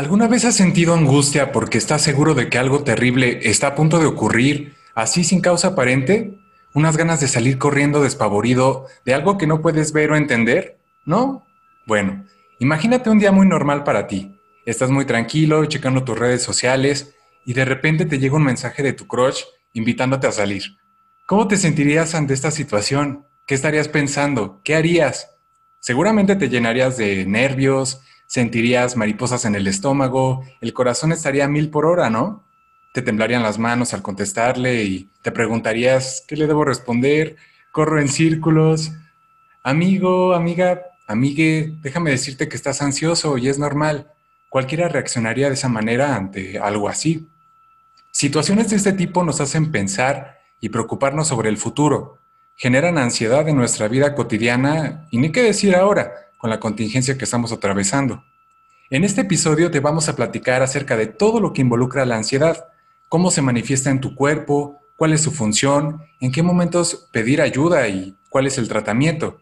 ¿Alguna vez has sentido angustia porque estás seguro de que algo terrible está a punto de ocurrir, así sin causa aparente? ¿Unas ganas de salir corriendo despavorido de algo que no puedes ver o entender? ¿No? Bueno, imagínate un día muy normal para ti. Estás muy tranquilo, checando tus redes sociales y de repente te llega un mensaje de tu crush invitándote a salir. ¿Cómo te sentirías ante esta situación? ¿Qué estarías pensando? ¿Qué harías? Seguramente te llenarías de nervios, sentirías mariposas en el estómago, el corazón estaría mil por hora, ¿no? Te temblarían las manos al contestarle y te preguntarías, ¿qué le debo responder? Corro en círculos. Amigo, amiga, amigue, déjame decirte que estás ansioso y es normal. Cualquiera reaccionaría de esa manera ante algo así. Situaciones de este tipo nos hacen pensar y preocuparnos sobre el futuro, generan ansiedad en nuestra vida cotidiana y ni qué decir ahora, con la contingencia que estamos atravesando. En este episodio te vamos a platicar acerca de todo lo que involucra la ansiedad, cómo se manifiesta en tu cuerpo, cuál es su función, en qué momentos pedir ayuda y cuál es el tratamiento.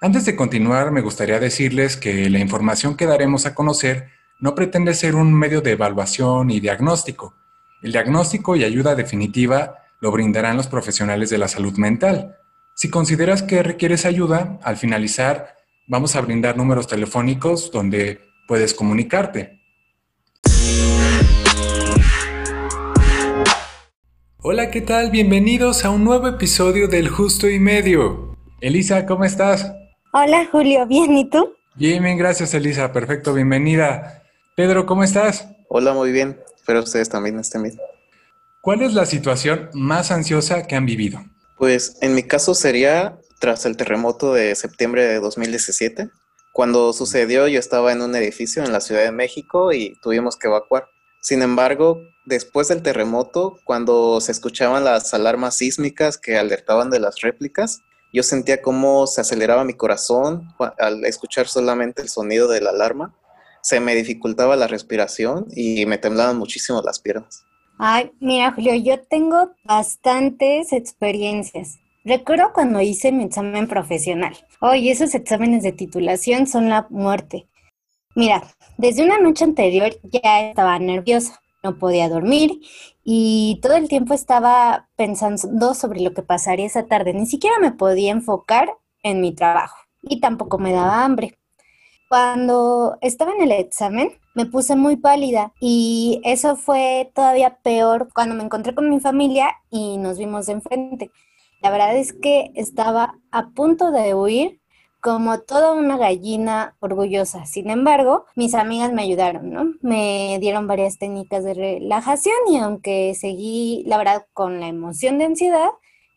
Antes de continuar, me gustaría decirles que la información que daremos a conocer no pretende ser un medio de evaluación y diagnóstico. El diagnóstico y ayuda definitiva lo brindarán los profesionales de la salud mental. Si consideras que requieres ayuda, al finalizar vamos a brindar números telefónicos donde puedes comunicarte. Hola, ¿qué tal? Bienvenidos a un nuevo episodio del Justo y Medio. Elisa, ¿cómo estás? Hola, Julio, ¿bien? ¿Y tú? Bien, bien, gracias, Elisa. Perfecto, bienvenida. Pedro, ¿cómo estás? Hola, muy bien. Espero ustedes también estén bien. ¿Cuál es la situación más ansiosa que han vivido? Pues en mi caso sería tras el terremoto de septiembre de 2017. Cuando sucedió yo estaba en un edificio en la Ciudad de México y tuvimos que evacuar. Sin embargo, después del terremoto, cuando se escuchaban las alarmas sísmicas que alertaban de las réplicas, yo sentía cómo se aceleraba mi corazón al escuchar solamente el sonido de la alarma. Se me dificultaba la respiración y me temblaban muchísimo las piernas. Ay, mira, Julio, yo tengo bastantes experiencias. Recuerdo cuando hice mi examen profesional. Hoy esos exámenes de titulación son la muerte. Mira, desde una noche anterior ya estaba nerviosa, no podía dormir y todo el tiempo estaba pensando sobre lo que pasaría esa tarde. Ni siquiera me podía enfocar en mi trabajo y tampoco me daba hambre. Cuando estaba en el examen, me puse muy pálida y eso fue todavía peor cuando me encontré con mi familia y nos vimos de enfrente. La verdad es que estaba a punto de huir como toda una gallina orgullosa. Sin embargo, mis amigas me ayudaron, ¿no? Me dieron varias técnicas de relajación y aunque seguí, la verdad, con la emoción de ansiedad,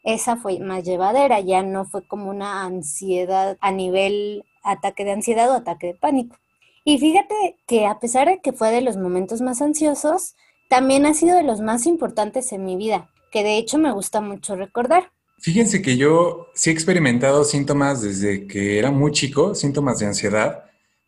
esa fue más llevadera, ya no fue como una ansiedad a nivel ataque de ansiedad o ataque de pánico. Y fíjate que a pesar de que fue de los momentos más ansiosos, también ha sido de los más importantes en mi vida, que de hecho me gusta mucho recordar. Fíjense que yo sí he experimentado síntomas desde que era muy chico, síntomas de ansiedad,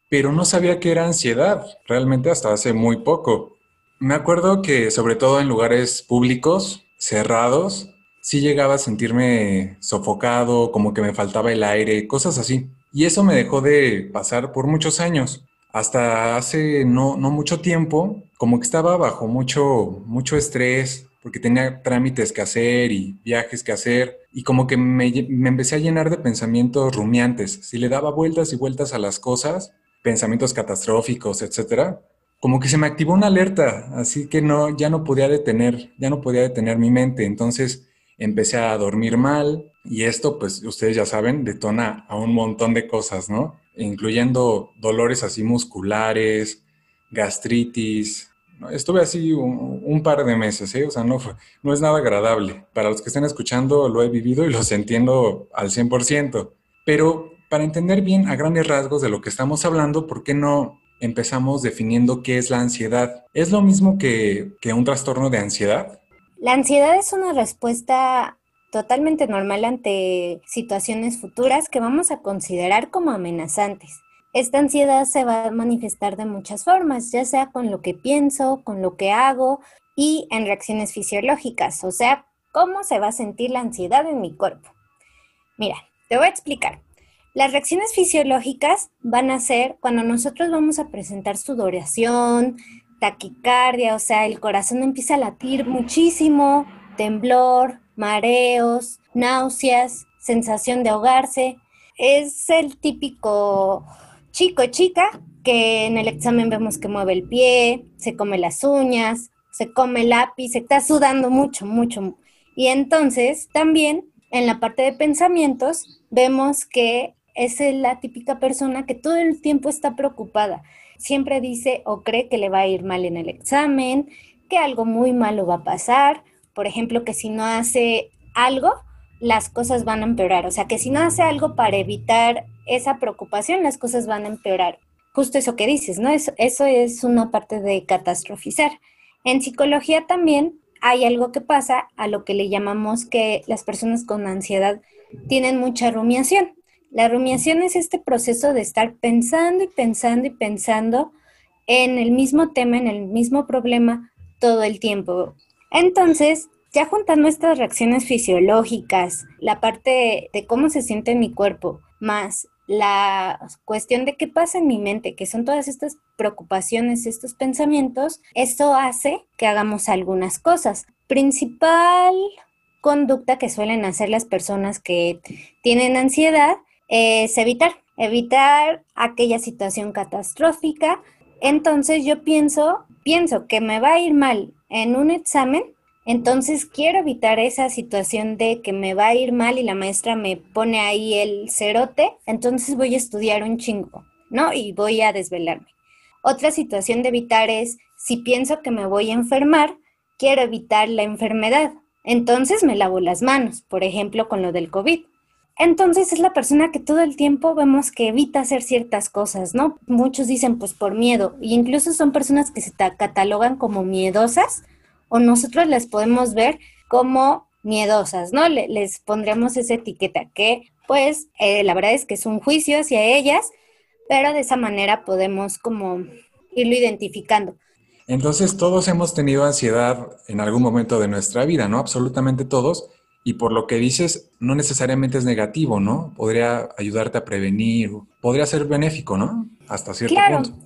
pero no sabía que era ansiedad, realmente hasta hace muy poco. Me acuerdo que sobre todo en lugares públicos, cerrados, sí llegaba a sentirme sofocado, como que me faltaba el aire, cosas así. Y eso me dejó de pasar por muchos años. Hasta hace no, no mucho tiempo, como que estaba bajo mucho, mucho estrés, porque tenía trámites que hacer y viajes que hacer, y como que me, empecé a llenar de pensamientos rumiantes. Si le daba vueltas y vueltas a las cosas, pensamientos catastróficos, etcétera, como que se me activó una alerta, así que no, ya no podía detener, ya no podía detener mi mente. Entonces empecé a dormir mal y esto, pues ustedes ya saben, detona a un montón de cosas, ¿no? Incluyendo dolores así musculares, gastritis, Estuve así un, par de meses, ¿eh? o sea, no, no es nada agradable. Para los que estén escuchando, lo he vivido y los entiendo al 100%. Pero para entender bien a grandes rasgos de lo que estamos hablando, ¿por qué no empezamos definiendo qué es la ansiedad? ¿Es lo mismo que un trastorno de ansiedad? La ansiedad es una respuesta totalmente normal ante situaciones futuras que vamos a considerar como amenazantes. Esta ansiedad se va a manifestar de muchas formas, ya sea con lo que pienso, con lo que hago y en reacciones fisiológicas, o sea, cómo se va a sentir la ansiedad en mi cuerpo. Mira, te voy a explicar. Las reacciones fisiológicas van a ser cuando nosotros vamos a presentar sudoración, taquicardia, o sea, el corazón empieza a latir muchísimo, temblor, mareos, náuseas, sensación de ahogarse. Es el típico chico chica que en el examen vemos que mueve el pie, se come las uñas, se come el lápiz, se está sudando mucho, mucho. Y entonces también en la parte de pensamientos vemos que es la típica persona que todo el tiempo está preocupada. Siempre dice o cree que le va a ir mal en el examen, que algo muy malo va a pasar. Por ejemplo, que si no hace algo, las cosas van a empeorar. O sea, que si no hace algo para evitar esa preocupación, las cosas van a empeorar. Justo eso que dices, ¿no? Eso, eso es una parte de catastrofizar. En psicología también hay algo que pasa a lo que le llamamos que las personas con ansiedad tienen mucha rumiación. La rumiación es este proceso de estar pensando y pensando y pensando en el mismo tema, en el mismo problema todo el tiempo. Entonces, ya juntando estas reacciones fisiológicas, la parte de cómo se siente mi cuerpo, más la cuestión de qué pasa en mi mente, que son todas estas preocupaciones, estos pensamientos, esto hace que hagamos algunas cosas. Principal conducta que suelen hacer las personas que tienen ansiedad es evitar, evitar aquella situación catastrófica. Entonces yo pienso, pienso que me va a ir mal en un examen, entonces quiero evitar esa situación de que me va a ir mal y la maestra me pone ahí el cerote, entonces voy a estudiar un chingo, ¿no? Y voy a desvelarme. Otra situación de evitar es, si pienso que me voy a enfermar, quiero evitar la enfermedad. Entonces me lavo las manos, por ejemplo, con lo del COVID. Entonces es la persona que todo el tiempo vemos que evita hacer ciertas cosas, ¿no? Muchos dicen pues por miedo, y incluso son personas que se catalogan como miedosas, o nosotros las podemos ver como miedosas, ¿no? les pondremos esa etiqueta que pues eh, la verdad es que es un juicio hacia ellas, pero de esa manera podemos como irlo identificando. Entonces todos hemos tenido ansiedad en algún momento de nuestra vida, ¿no? Absolutamente todos. Y por lo que dices, no necesariamente es negativo, ¿no? Podría ayudarte a prevenir, podría ser benéfico, ¿no? Hasta cierto claro. punto.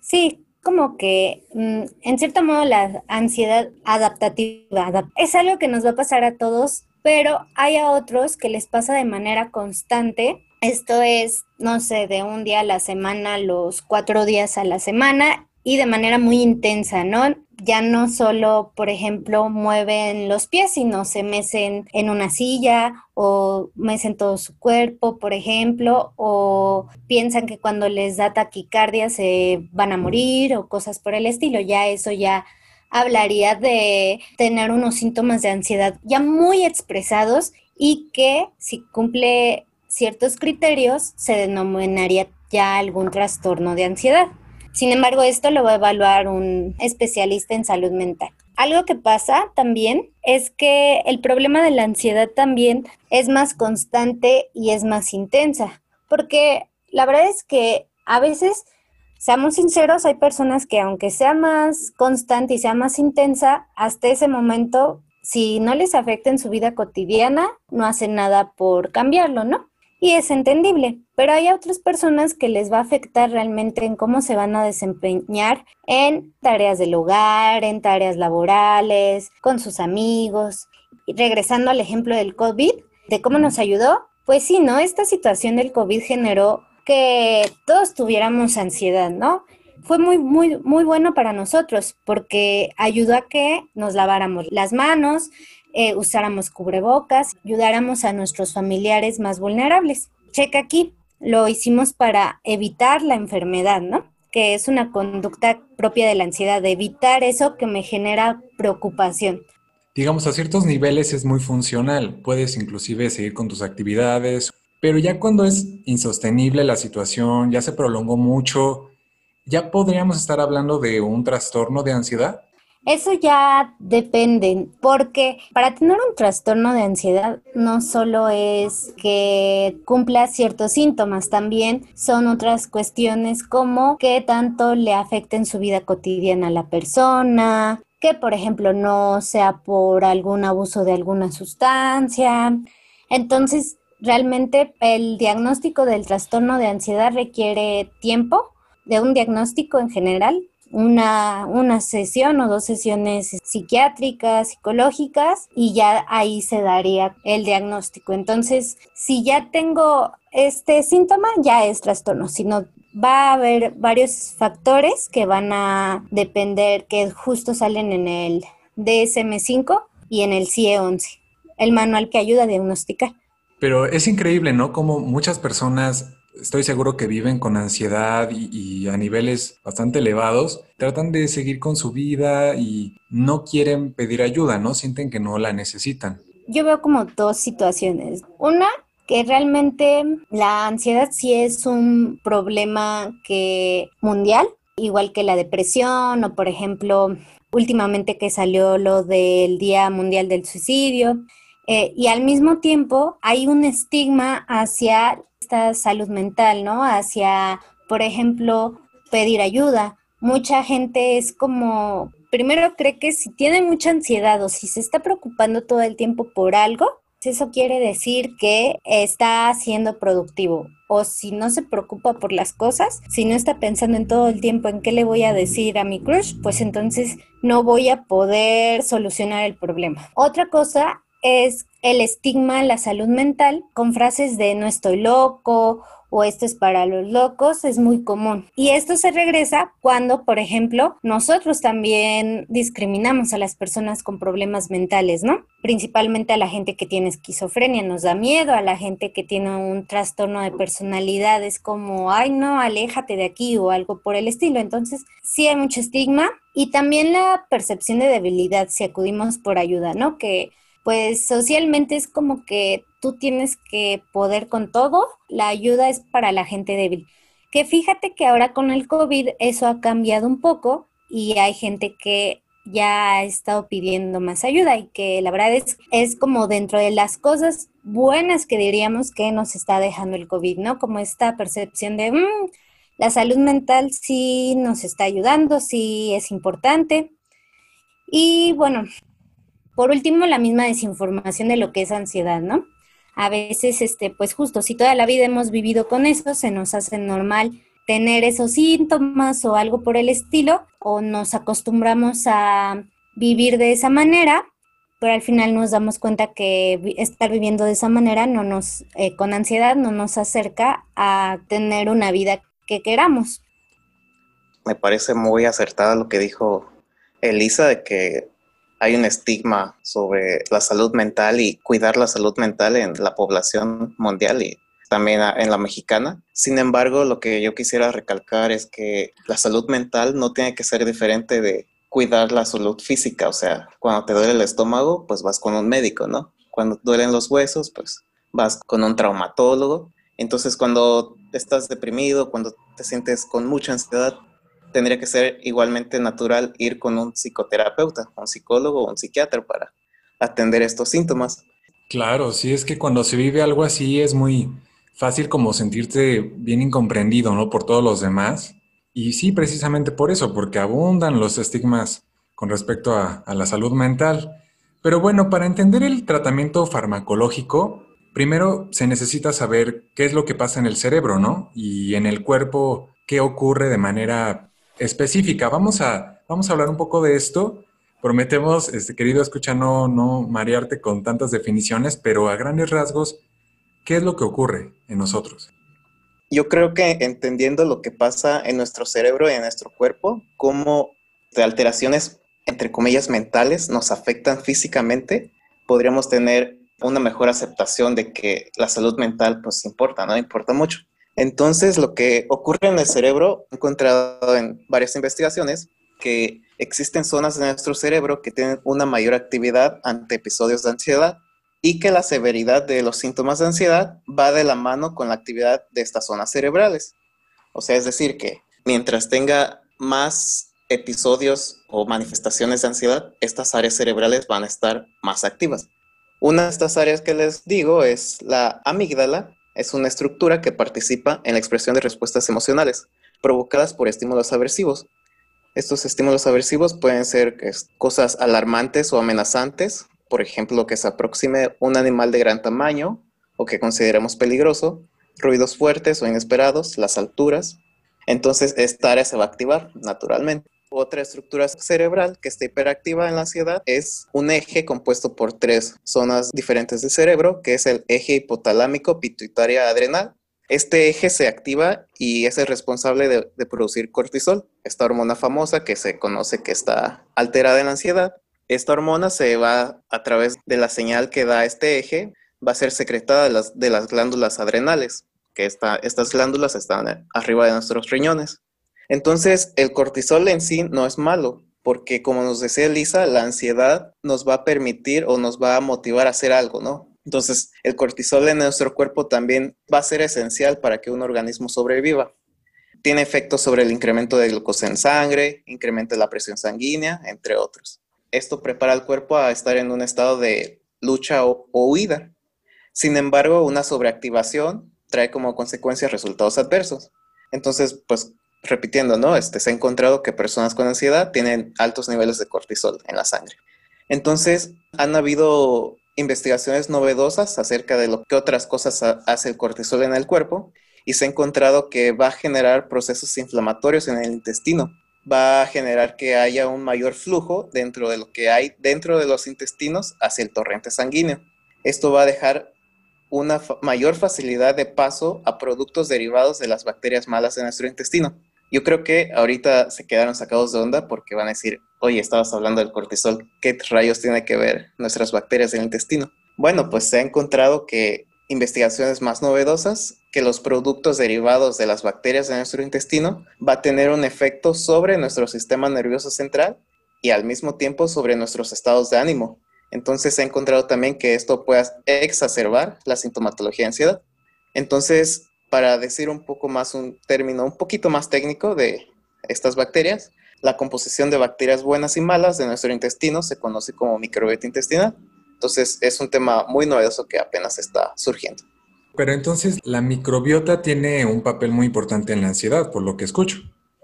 Sí, como que mm, en cierto modo la ansiedad adaptativa es algo que nos va a pasar a todos, pero hay a otros que les pasa de manera constante. Esto es, no sé, de un día a la semana, los cuatro días a la semana y de manera muy intensa, ¿no? Ya no solo, por ejemplo, mueven los pies, sino se mecen en una silla o mecen todo su cuerpo, por ejemplo, o piensan que cuando les da taquicardia se van a morir o cosas por el estilo. Ya eso ya hablaría de tener unos síntomas de ansiedad ya muy expresados y que si cumple ciertos criterios se denominaría ya algún trastorno de ansiedad. Sin embargo, esto lo va a evaluar un especialista en salud mental. Algo que pasa también es que el problema de la ansiedad también es más constante y es más intensa, porque la verdad es que a veces, seamos sinceros, hay personas que aunque sea más constante y sea más intensa, hasta ese momento, si no les afecta en su vida cotidiana, no hacen nada por cambiarlo, ¿no? Y es entendible, pero hay otras personas que les va a afectar realmente en cómo se van a desempeñar en tareas del hogar, en tareas laborales, con sus amigos. Y regresando al ejemplo del COVID, de cómo nos ayudó, pues sí, ¿no? Esta situación del COVID generó que todos tuviéramos ansiedad, ¿no? Fue muy, muy, muy bueno para nosotros porque ayudó a que nos laváramos las manos, eh, usáramos cubrebocas, ayudáramos a nuestros familiares más vulnerables. Checa aquí, lo hicimos para evitar la enfermedad, ¿no? Que es una conducta propia de la ansiedad, de evitar eso que me genera preocupación. Digamos, a ciertos niveles es muy funcional, puedes inclusive seguir con tus actividades, pero ya cuando es insostenible la situación, ya se prolongó mucho, ¿ya podríamos estar hablando de un trastorno de ansiedad? Eso ya depende, porque para tener un trastorno de ansiedad no solo es que cumpla ciertos síntomas, también son otras cuestiones como qué tanto le afecten su vida cotidiana a la persona, que por ejemplo no sea por algún abuso de alguna sustancia. Entonces, realmente el diagnóstico del trastorno de ansiedad requiere tiempo, de un diagnóstico en general, una, una sesión o dos sesiones psiquiátricas, psicológicas, y ya ahí se daría el diagnóstico. Entonces, si ya tengo este síntoma, ya es trastorno, si no va a haber varios factores que van a depender, que justo salen en el DSM5 y en el CIE-11, el manual que ayuda a diagnosticar. Pero es increíble, ¿no? Como muchas personas, estoy seguro que viven con ansiedad y, a niveles bastante elevados, tratan de seguir con su vida y no quieren pedir ayuda, ¿no? Sienten que no la necesitan. Yo veo como dos situaciones. Una, que realmente la ansiedad sí es un problema que mundial, igual que la depresión o por ejemplo últimamente que salió lo del Día Mundial del Suicidio. Eh, y al mismo tiempo hay un estigma hacia esta salud mental, ¿no? Hacia, por ejemplo, pedir ayuda. Mucha gente es como, primero cree que si tiene mucha ansiedad o si se está preocupando todo el tiempo por algo, eso quiere decir que está siendo productivo. O si no se preocupa por las cosas, si no está pensando en todo el tiempo en qué le voy a decir a mi crush, pues entonces no voy a poder solucionar el problema. Otra cosa es el estigma en la salud mental con frases de no estoy loco o esto es para los locos es muy común. Y esto se regresa cuando, por ejemplo, nosotros también discriminamos a las personas con problemas mentales, ¿no? Principalmente a la gente que tiene esquizofrenia, nos da miedo, a la gente que tiene un trastorno de personalidad, es como, ay, no, aléjate de aquí o algo por el estilo. Entonces, sí hay mucho estigma y también la percepción de debilidad si acudimos por ayuda, ¿no? Que pues socialmente es como que tú tienes que poder con todo, la ayuda es para la gente débil. Que fíjate que ahora con el COVID eso ha cambiado un poco y hay gente que ya ha estado pidiendo más ayuda y que la verdad es, es como dentro de las cosas buenas que diríamos que nos está dejando el COVID, ¿no? Como esta percepción de mm, la salud mental sí nos está ayudando, sí es importante. Y bueno, por último, la misma desinformación de lo que es ansiedad, ¿no? A veces, este, pues justo, si toda la vida hemos vivido con eso, se nos hace normal tener esos síntomas o algo por el estilo, o nos acostumbramos a vivir de esa manera, pero al final nos damos cuenta que estar viviendo de esa manera no nos, eh, con ansiedad, no nos acerca a tener una vida que queramos. Me parece muy acertada lo que dijo Elisa de que hay un estigma sobre la salud mental y cuidar la salud mental en la población mundial y también en la mexicana. Sin embargo, lo que yo quisiera recalcar es que la salud mental no tiene que ser diferente de cuidar la salud física. O sea, cuando te duele el estómago, pues vas con un médico, ¿no? Cuando duelen los huesos, pues vas con un traumatólogo. Entonces, cuando estás deprimido, cuando te sientes con mucha ansiedad, tendría que ser igualmente natural ir con un psicoterapeuta, un psicólogo o un psiquiatra para atender estos síntomas. Claro, sí, es que cuando se vive algo así es muy fácil como sentirte bien incomprendido, ¿no? Por todos los demás. Y sí, precisamente por eso, porque abundan los estigmas con respecto a, a la salud mental. Pero bueno, para entender el tratamiento farmacológico, primero se necesita saber qué es lo que pasa en el cerebro, ¿no? Y en el cuerpo, qué ocurre de manera específica. Vamos a, vamos a hablar un poco de esto. Prometemos, este, querido escucha, no, no marearte con tantas definiciones, pero a grandes rasgos, ¿qué es lo que ocurre en nosotros? Yo creo que entendiendo lo que pasa en nuestro cerebro y en nuestro cuerpo, cómo alteraciones, entre comillas, mentales nos afectan físicamente, podríamos tener una mejor aceptación de que la salud mental pues importa, ¿no? Importa mucho. Entonces, lo que ocurre en el cerebro, he encontrado en varias investigaciones que existen zonas de nuestro cerebro que tienen una mayor actividad ante episodios de ansiedad y que la severidad de los síntomas de ansiedad va de la mano con la actividad de estas zonas cerebrales. O sea, es decir, que mientras tenga más episodios o manifestaciones de ansiedad, estas áreas cerebrales van a estar más activas. Una de estas áreas que les digo es la amígdala, es una estructura que participa en la expresión de respuestas emocionales provocadas por estímulos aversivos. Estos estímulos aversivos pueden ser cosas alarmantes o amenazantes, por ejemplo, que se aproxime un animal de gran tamaño o que consideremos peligroso, ruidos fuertes o inesperados, las alturas. Entonces esta área se va a activar naturalmente. Otra estructura cerebral que está hiperactiva en la ansiedad es un eje compuesto por tres zonas diferentes del cerebro, que es el eje hipotalámico pituitaria adrenal. Este eje se activa y es el responsable de, producir cortisol, esta hormona famosa que se conoce que está alterada en la ansiedad. Esta hormona se va a través de la señal que da este eje, va a ser secretada de las glándulas adrenales, que estas glándulas están arriba de nuestros riñones. Entonces, el cortisol en sí no es malo, porque como nos decía Lisa, la ansiedad nos va a permitir o nos va a motivar a hacer algo, ¿no? Entonces, el cortisol en nuestro cuerpo también va a ser esencial para que un organismo sobreviva. Tiene efectos sobre el incremento de glucosa en sangre, incrementa la presión sanguínea, entre otros. Esto prepara al cuerpo a estar en un estado de lucha o, o huida. Sin embargo, una sobreactivación trae como consecuencia resultados adversos. Entonces, pues repitiendo, ¿no? Este, se ha encontrado que personas con ansiedad tienen altos niveles de cortisol en la sangre. Entonces, han habido investigaciones novedosas acerca de lo que otras cosas hace el cortisol en el cuerpo y se ha encontrado que va a generar procesos inflamatorios en el intestino. Va a generar que haya un mayor flujo dentro de lo que hay dentro de los intestinos hacia el torrente sanguíneo. Esto va a dejar una mayor facilidad de paso a productos derivados de las bacterias malas en nuestro intestino. Yo creo que ahorita se quedaron sacados de onda porque van a decir, oye, estabas hablando del cortisol, ¿qué rayos tiene que ver nuestras bacterias del intestino? Bueno, pues se ha encontrado que investigaciones más novedosas, que los productos derivados de las bacterias de nuestro intestino va a tener un efecto sobre nuestro sistema nervioso central y al mismo tiempo sobre nuestros estados de ánimo. Entonces se ha encontrado también que esto puede exacerbar la sintomatología de ansiedad. Entonces, para decir un poco más un término un poquito más técnico de estas bacterias, la composición de bacterias buenas y malas de nuestro intestino se conoce como microbiota intestinal. Entonces, es un tema muy novedoso que apenas está surgiendo. Pero entonces, la microbiota tiene un papel muy importante en la ansiedad, por lo que escucho.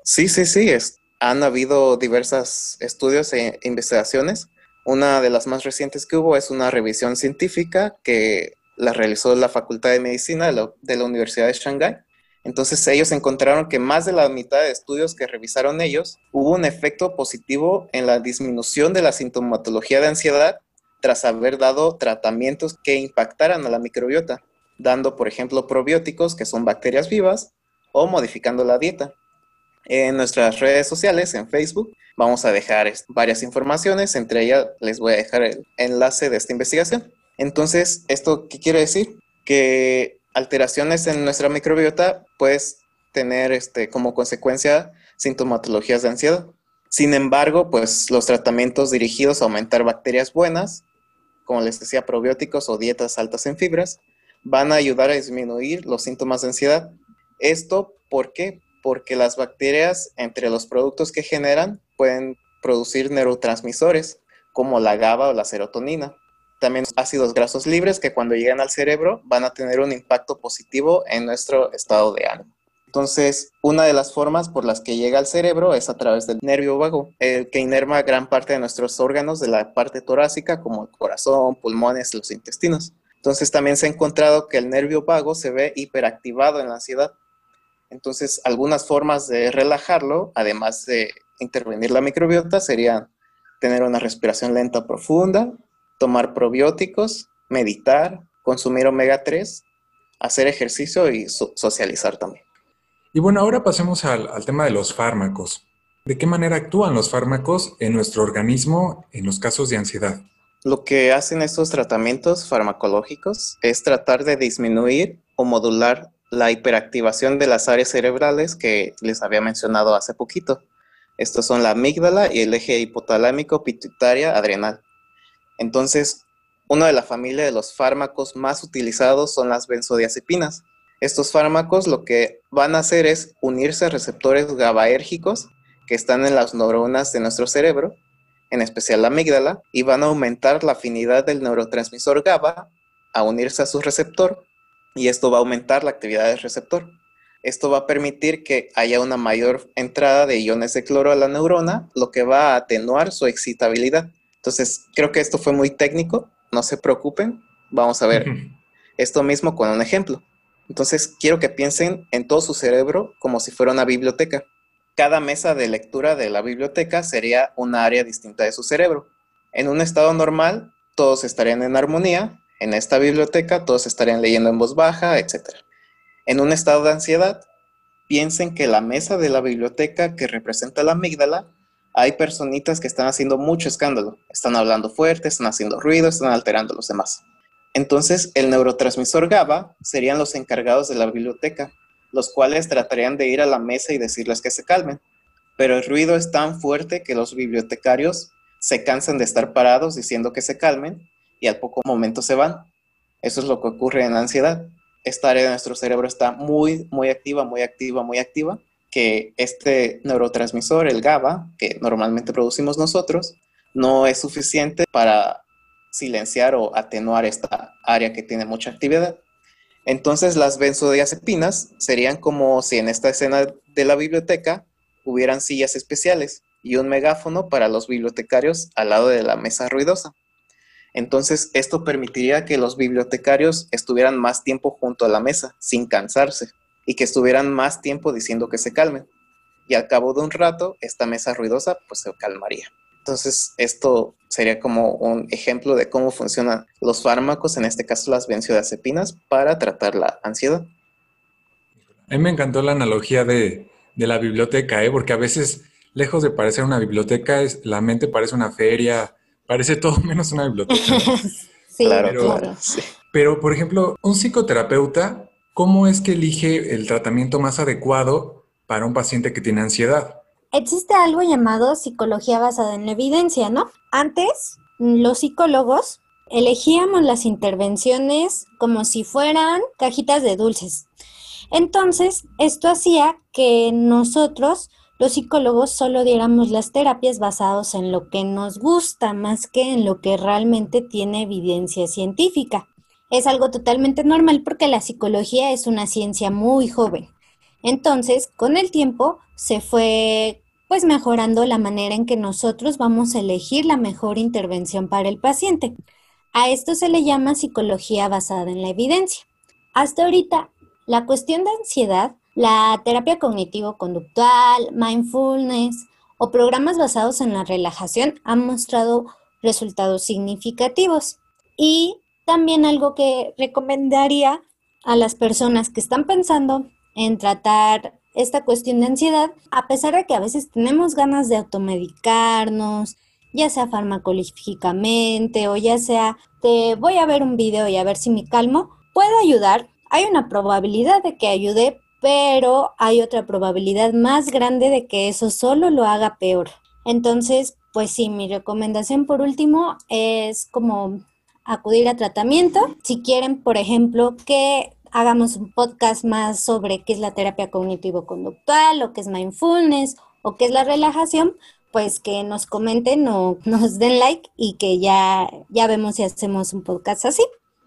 Sí, sí, sí. Es, han habido diversos estudios e investigaciones una de las más recientes que hubo es una revisión científica que la realizó la Facultad de Medicina de la, Universidad de Shanghái. Entonces ellos encontraron que más de la mitad de estudios que revisaron ellos hubo un efecto positivo en la disminución de la sintomatología de ansiedad tras haber dado tratamientos que impactaran a la microbiota, dando por ejemplo probióticos que son bacterias vivas o modificando la dieta. En nuestras redes sociales, en Facebook, vamos a dejar varias informaciones, entre ellas les voy a dejar el enlace de esta investigación. Entonces, ¿esto qué quiere decir? Que alteraciones en nuestra microbiota puedes tener este, como consecuencia sintomatologías de ansiedad. Sin embargo, pues los tratamientos dirigidos a aumentar bacterias buenas, como les decía, probióticos o dietas altas en fibras, van a ayudar a disminuir los síntomas de ansiedad. Esto, ¿por qué? porque las bacterias, entre los productos que generan, pueden producir neurotransmisores como la GABA o la serotonina. También ácidos grasos libres que cuando llegan al cerebro van a tener un impacto positivo en nuestro estado de ánimo. Entonces, una de las formas por las que llega al cerebro es a través del nervio vago, el que inerva gran parte de nuestros órganos de la parte torácica, como el corazón, pulmones, los intestinos. Entonces, también se ha encontrado que el nervio vago se ve hiperactivado en la ansiedad entonces, algunas formas de relajarlo, además de intervenir la microbiota, serían tener una respiración lenta profunda, tomar probióticos, meditar, consumir omega 3, hacer ejercicio y socializar también. Y bueno, ahora pasemos al, al tema de los fármacos. ¿De qué manera actúan los fármacos en nuestro organismo en los casos de ansiedad? Lo que hacen estos tratamientos farmacológicos es tratar de disminuir o modular la hiperactivación de las áreas cerebrales que les había mencionado hace poquito. Estos son la amígdala y el eje hipotalámico pituitaria adrenal. Entonces, una de la familia de los fármacos más utilizados son las benzodiazepinas. Estos fármacos lo que van a hacer es unirse a receptores GABAérgicos que están en las neuronas de nuestro cerebro, en especial la amígdala, y van a aumentar la afinidad del neurotransmisor GABA a unirse a su receptor y esto va a aumentar la actividad del receptor. Esto va a permitir que haya una mayor entrada de iones de cloro a la neurona, lo que va a atenuar su excitabilidad. Entonces, creo que esto fue muy técnico, no se preocupen, vamos a ver Esto mismo con un ejemplo. Entonces, quiero que piensen en todo su cerebro como si fuera una biblioteca. Cada mesa de lectura de la biblioteca sería una área distinta de su cerebro. En un estado normal, todos estarían en armonía. En esta biblioteca, todos estarían leyendo en voz baja, etc. En un estado de ansiedad, piensen que la mesa de la biblioteca que representa la amígdala, hay personitas que están haciendo mucho escándalo. Están hablando fuerte, están haciendo ruido, están alterando a los demás. Entonces, el neurotransmisor GABA serían los encargados de la biblioteca, los cuales tratarían de ir a la mesa y decirles que se calmen. Pero el ruido es tan fuerte que los bibliotecarios se cansan de estar parados diciendo que se calmen y al poco momento se van. Eso es lo que ocurre en la ansiedad. Esta área de nuestro cerebro está muy, muy activa, muy activa, muy activa, que este neurotransmisor, el GABA, que normalmente producimos nosotros, no es suficiente para silenciar o atenuar esta área que tiene mucha actividad. Entonces las benzodiazepinas serían como si en esta escena de la biblioteca hubieran sillas especiales y un megáfono para los bibliotecarios al lado de la mesa ruidosa. Entonces esto permitiría que los bibliotecarios estuvieran más tiempo junto a la mesa sin cansarse y que estuvieran más tiempo diciendo que se calmen. Y al cabo de un rato, esta mesa ruidosa pues se calmaría. Entonces, esto sería como un ejemplo de cómo funcionan los fármacos, en este caso las benzodiazepinas, para tratar la ansiedad. A mí me encantó la analogía de, la biblioteca, ¿eh? porque a veces, lejos de parecer una biblioteca, es, la mente parece una feria, parece todo menos una biblioteca. sí, claro, pero, por ejemplo, un psicoterapeuta, ¿cómo es que elige el tratamiento más adecuado para un paciente que tiene ansiedad? existe algo llamado psicología basada en la evidencia, ¿no? Antes, los psicólogos elegíamos las intervenciones como si fueran cajitas de dulces. Entonces, esto hacía que nosotros, los psicólogos, solo diéramos las terapias basadas en lo que nos gusta más que en lo que realmente tiene evidencia científica. Es algo totalmente normal porque la psicología es una ciencia muy joven. Entonces, con el tiempo se fue pues mejorando la manera en que nosotros vamos a elegir la mejor intervención para el paciente. A esto se le llama psicología basada en la evidencia. Hasta ahorita, la cuestión de ansiedad, la terapia cognitivo-conductual, mindfulness o programas basados en la relajación han mostrado resultados significativos. Y también algo que recomendaría a las personas que están pensando en tratar esta cuestión de ansiedad, a pesar de que a veces tenemos ganas de automedicarnos, ya sea farmacológicamente o ya sea te voy a ver un video y a ver si me calmo, puede ayudar. Hay una probabilidad de que ayude, pero hay otra probabilidad más grande de que eso solo lo haga peor. Entonces, pues sí, mi recomendación por último es como acudir a tratamiento. Si quieren, por ejemplo, que hagamos un podcast más sobre qué es la terapia cognitivo-conductual o qué es mindfulness o qué es la relajación, pues que nos comenten o nos den like y que ya, ya vemos si hacemos un podcast así.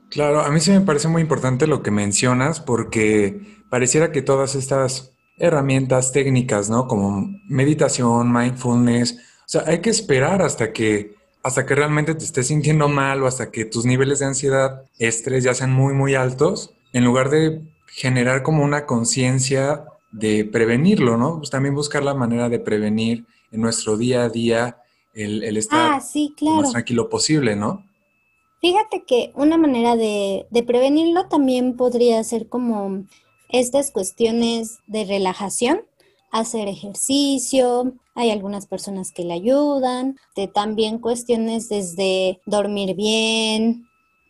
Claro, a mí sí me parece muy importante lo que mencionas porque pareciera que todas estas herramientas técnicas, ¿no? Como meditación, mindfulness, o sea, hay que esperar hasta que hasta que realmente te estés sintiendo mal o hasta que tus niveles de ansiedad, estrés ya sean muy muy altos en lugar de generar como una conciencia de prevenirlo, ¿no? Pues también buscar la manera de prevenir en nuestro día a día el, estar ah, lo más tranquilo posible, ¿no? Fíjate que una manera de, de prevenirlo también podría ser como estas cuestiones de relajación, hacer ejercicio, hay algunas personas que le ayudan, de también cuestiones desde dormir bien,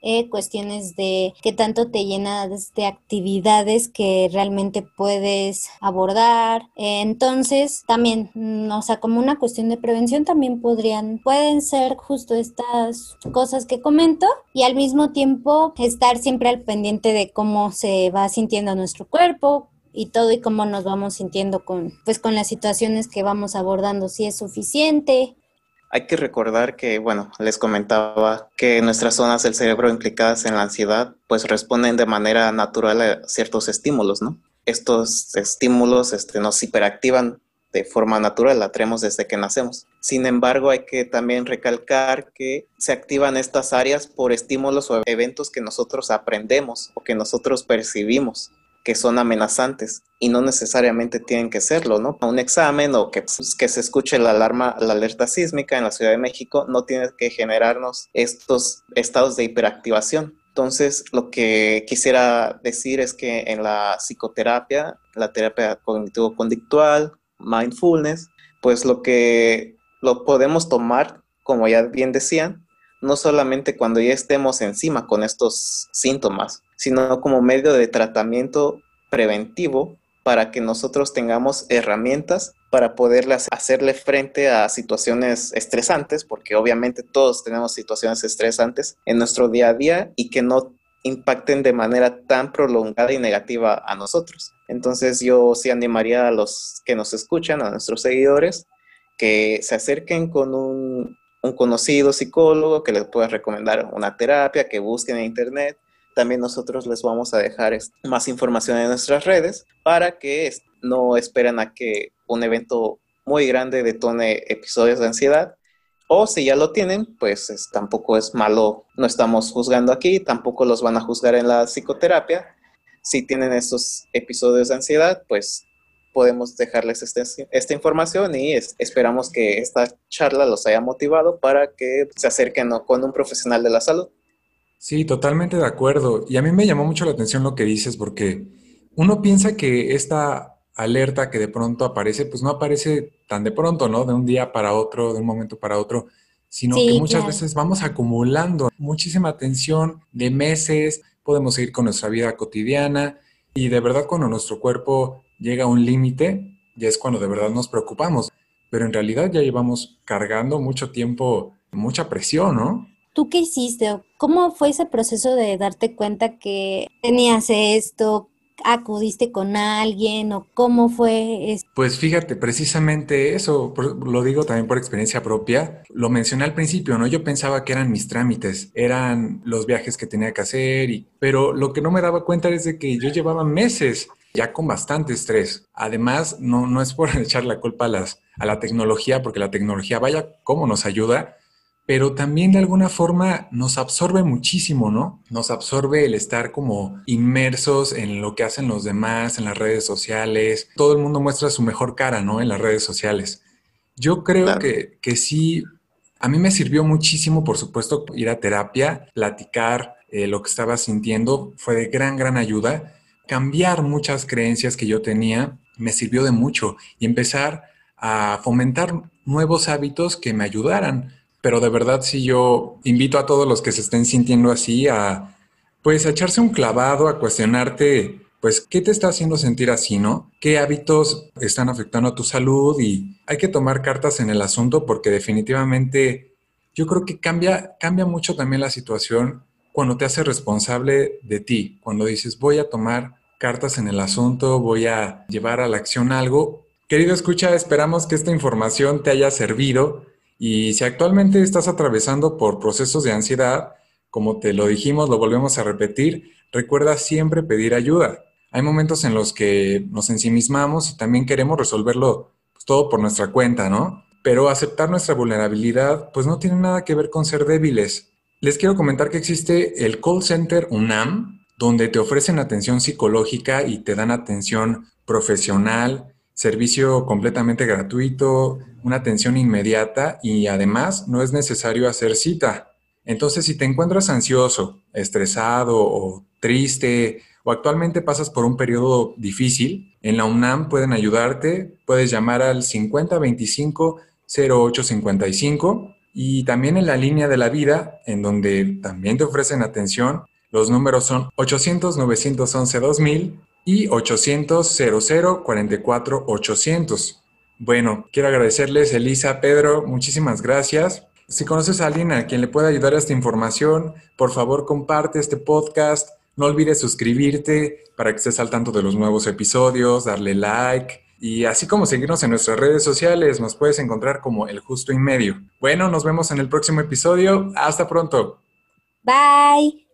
eh, cuestiones de qué tanto te llenas de actividades que realmente puedes abordar. entonces, también, mm, o sea, como una cuestión de prevención, también podrían, pueden ser justo estas cosas que comento y al mismo tiempo estar siempre al pendiente de cómo se va sintiendo nuestro cuerpo, y todo y cómo nos vamos sintiendo con pues con las situaciones que vamos abordando si es suficiente hay que recordar que, bueno, les comentaba que nuestras zonas del cerebro implicadas en la ansiedad, pues responden de manera natural a ciertos estímulos, ¿no? Estos estímulos este, nos hiperactivan de forma natural, la tenemos desde que nacemos. Sin embargo, hay que también recalcar que se activan estas áreas por estímulos o eventos que nosotros aprendemos o que nosotros percibimos que son amenazantes y no necesariamente tienen que serlo, ¿no? Un examen o que, pues, que se escuche la alarma, la alerta sísmica en la Ciudad de México no tiene que generarnos estos estados de hiperactivación. Entonces, lo que quisiera decir es que en la psicoterapia, la terapia cognitivo-conductual, mindfulness, pues lo que lo podemos tomar, como ya bien decían, no solamente cuando ya estemos encima con estos síntomas, sino como medio de tratamiento preventivo para que nosotros tengamos herramientas para poderle hacerle frente a situaciones estresantes, porque obviamente todos tenemos situaciones estresantes en nuestro día a día y que no impacten de manera tan prolongada y negativa a nosotros. Entonces yo sí animaría a los que nos escuchan, a nuestros seguidores, que se acerquen con un, un conocido psicólogo que les pueda recomendar una terapia, que busquen en internet también nosotros les vamos a dejar más información en nuestras redes para que no esperen a que un evento muy grande detone episodios de ansiedad. O si ya lo tienen, pues tampoco es malo, no estamos juzgando aquí, tampoco los van a juzgar en la psicoterapia. Si tienen estos episodios de ansiedad, pues podemos dejarles este, esta información y esperamos que esta charla los haya motivado para que se acerquen con un profesional de la salud. Sí, totalmente de acuerdo. Y a mí me llamó mucho la atención lo que dices porque uno piensa que esta alerta que de pronto aparece, pues no aparece tan de pronto, ¿no? De un día para otro, de un momento para otro, sino que muchas veces vamos acumulando muchísima atención de meses, podemos seguir con nuestra vida cotidiana y de verdad cuando nuestro cuerpo llega a un límite, ya es cuando de verdad nos preocupamos, pero en realidad ya llevamos cargando mucho tiempo, mucha presión, ¿no? ¿Tú qué hiciste? ¿Cómo fue ese proceso de darte cuenta que tenías esto? ¿Acudiste con alguien o cómo fue? Pues fíjate, precisamente eso, lo digo también por experiencia propia, lo mencioné al principio, ¿no? Yo pensaba que eran mis trámites, eran los viajes que tenía que hacer, y, pero lo que no me daba cuenta es de que yo llevaba meses ya con bastante estrés. Además, no, no es por echar la culpa a, las, a la tecnología, porque la tecnología, vaya, cómo nos ayuda, pero también de alguna forma nos absorbe muchísimo, ¿no? Nos absorbe el estar como inmersos en lo que hacen los demás, en las redes sociales. Todo el mundo muestra su mejor cara, ¿no? En las redes sociales. Yo creo que, que sí, a mí me sirvió muchísimo, por supuesto, ir a terapia, platicar eh, lo que estaba sintiendo, fue de gran, gran ayuda. Cambiar muchas creencias que yo tenía me sirvió de mucho y empezar a fomentar nuevos hábitos que me ayudaran pero de verdad sí yo invito a todos los que se estén sintiendo así a pues a echarse un clavado, a cuestionarte pues qué te está haciendo sentir así, ¿no? ¿Qué hábitos están afectando a tu salud? Y hay que tomar cartas en el asunto porque definitivamente yo creo que cambia, cambia mucho también la situación cuando te haces responsable de ti, cuando dices voy a tomar cartas en el asunto, voy a llevar a la acción algo. Querido escucha, esperamos que esta información te haya servido y si actualmente estás atravesando por procesos de ansiedad, como te lo dijimos, lo volvemos a repetir, recuerda siempre pedir ayuda. Hay momentos en los que nos ensimismamos y también queremos resolverlo pues, todo por nuestra cuenta, ¿no? Pero aceptar nuestra vulnerabilidad pues no tiene nada que ver con ser débiles. Les quiero comentar que existe el call center UNAM, donde te ofrecen atención psicológica y te dan atención profesional, servicio completamente gratuito, una atención inmediata y además no es necesario hacer cita. Entonces, si te encuentras ansioso, estresado o triste o actualmente pasas por un periodo difícil, en la UNAM pueden ayudarte. Puedes llamar al 5025 0855 y también en la línea de la vida, en donde también te ofrecen atención. Los números son 800 911 2000 y 800 00 44 800. Bueno, quiero agradecerles, Elisa, Pedro, muchísimas gracias. Si conoces a alguien a quien le pueda ayudar a esta información, por favor comparte este podcast. No olvides suscribirte para que estés al tanto de los nuevos episodios, darle like y así como seguirnos en nuestras redes sociales, nos puedes encontrar como El Justo y Medio. Bueno, nos vemos en el próximo episodio. Hasta pronto. Bye.